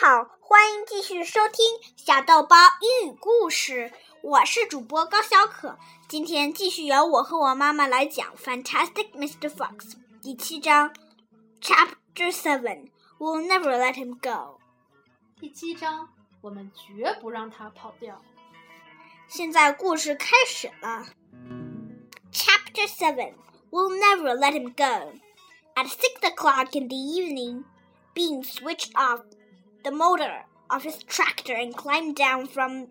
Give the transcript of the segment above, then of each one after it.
好，欢迎继续收听小豆包英语故事。我是主播高小可，今天继续由我和我妈妈来讲《Fantastic Mr. Fox》第七章，Chapter Seven。We'll never let him go。第七章，我们绝不让他跑掉。现在故事开始了。Chapter Seven。We'll never let him go. At six o'clock in the evening, Bean switched off the motor of his tractor and climbed down from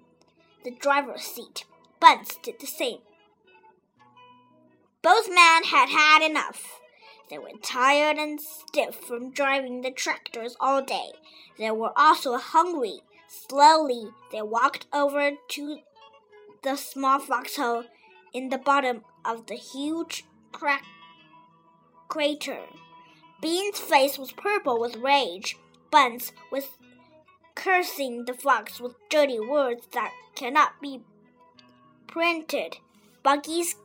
the driver's seat. Bunce did the same. Both men had had enough. They were tired and stiff from driving the tractors all day. They were also hungry. Slowly, they walked over to the small foxhole in the bottom of the huge crack crater. Bean's face was purple with rage. Bunce was cursing the fox with dirty words that cannot be printed. Buggies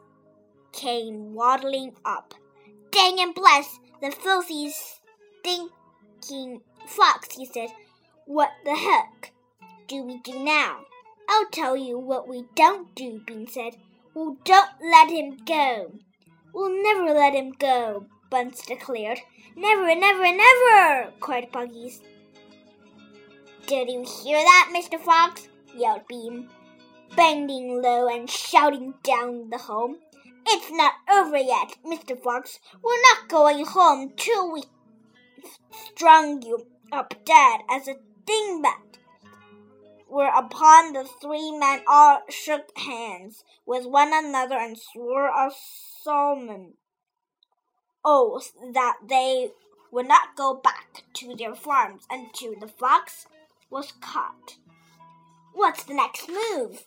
came waddling up. Dang and bless the filthy, stinking fox, he said. What the heck do we do now? I'll tell you what we don't do, Bean said. We'll don't let him go. We'll never let him go, Bunce declared. Never, never, never! cried Buggies. Did you hear that, Mr. Fox? yelled Bean, bending low and shouting down the hole. It's not over yet, Mr. Fox. We're not going home till we strung you up dead as a dingbat. Whereupon the three men all shook hands with one another and swore a solemn oath that they would not go back to their farms until the fox was caught. What's the next move?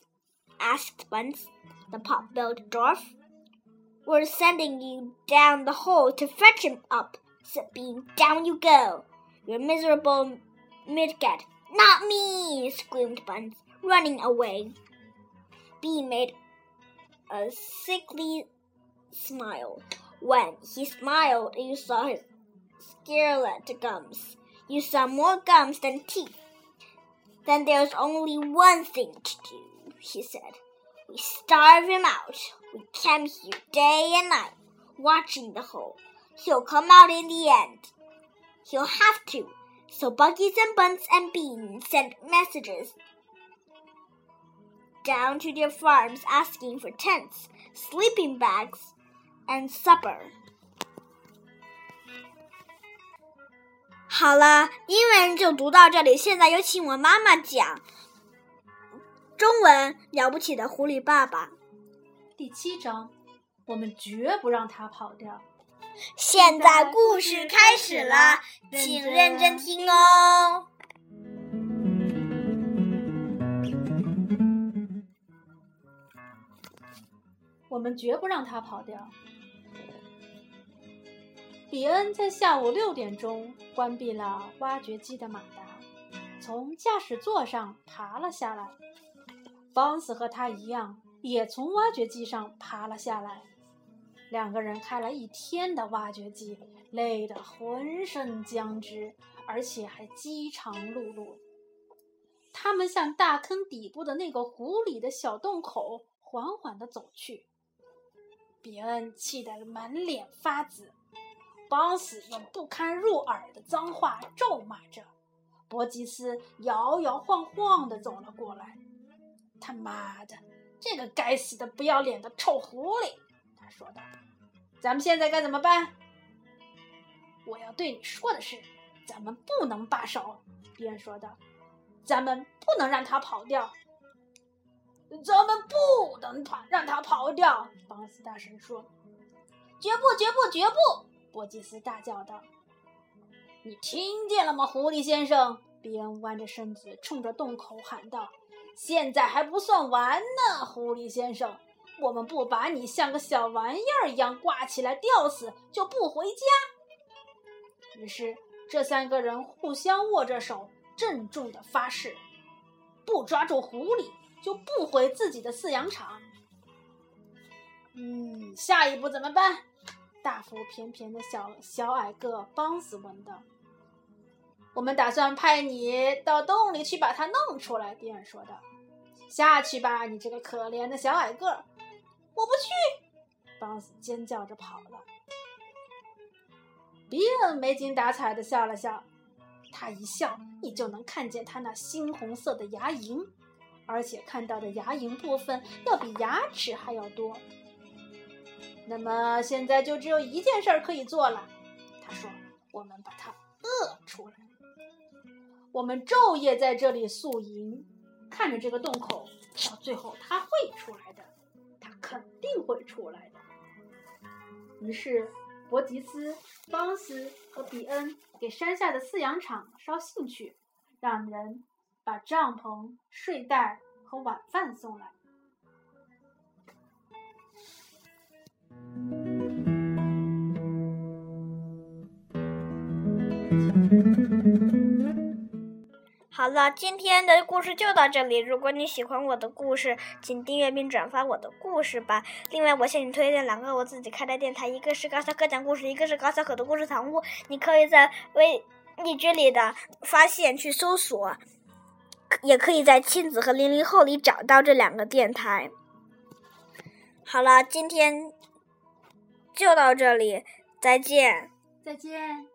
asked Bunce, the pot-billed dwarf. We're sending you down the hole to fetch him up, said Bean. Down you go, you miserable midget. Not me, screamed Bunce, running away. Bean made a sickly smile. When he smiled, you saw his scarlet gums. You saw more gums than teeth. Then there's only one thing to do, he said. We starve him out. We camp here day and night, watching the hole. He'll come out in the end. He'll have to. So Buggies and Bunce and Beans sent messages down to their farms asking for tents, sleeping bags, and supper. 好了，英文就读到这里。现在有请我妈妈讲中文《了不起的狐狸爸爸》第七章，我们绝不让他跑掉。现在故事开始了，请认真听哦。我们绝不让他跑掉。比恩在下午六点钟关闭了挖掘机的马达，从驾驶座上爬了下来。邦斯和他一样，也从挖掘机上爬了下来。两个人开了一天的挖掘机，累得浑身僵直，而且还饥肠辘辘。他们向大坑底部的那个湖里的小洞口缓缓地走去。比恩气得满脸发紫。邦斯用不堪入耳的脏话咒骂着，伯吉斯摇摇晃晃地走了过来。“他妈的，这个该死的不要脸的臭狐狸！”他说道。“咱们现在该怎么办？”“我要对你说的是，咱们不能罢手。”边说道。“咱们不能让他跑掉。”“咱们不能跑，让他跑掉！”邦斯大声说。“绝不，绝不，绝不！”波吉斯大叫道：“你听见了吗，狐狸先生？”比恩弯着身子冲着洞口喊道：“现在还不算完呢，狐狸先生！我们不把你像个小玩意儿一样挂起来吊死，就不回家。”于是，这三个人互相握着手，郑重地发誓：不抓住狐狸，就不回自己的饲养场。嗯，下一步怎么办？大腹便便的小小矮个邦斯问道：“我们打算派你到洞里去把它弄出来。”迪恩说道。“下去吧，你这个可怜的小矮个！”“我不去！”邦斯尖叫着跑了。比恩没精打采的笑了笑，他一笑，你就能看见他那猩红色的牙龈，而且看到的牙龈部分要比牙齿还要多。那么现在就只有一件事可以做了，他说：“我们把它饿出来。我们昼夜在这里宿营，看着这个洞口，到最后它会出来的，它肯定会出来的。”于是。伯吉斯、邦斯和比恩给山下的饲养场捎信去，让人把帐篷、睡袋和晚饭送来。好了，今天的故事就到这里。如果你喜欢我的故事，请订阅并转发我的故事吧。另外，我向你推荐两个我自己开的电台，一个是高小可讲故事，一个是高小可的故事堂屋。你可以在微荔枝里的发现去搜索，也可以在亲子和零零后里找到这两个电台。好了，今天就到这里，再见，再见。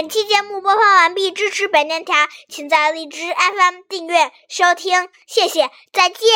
本期节目播放完毕，支持本电台，请在荔枝 FM 订阅收听，谢谢，再见。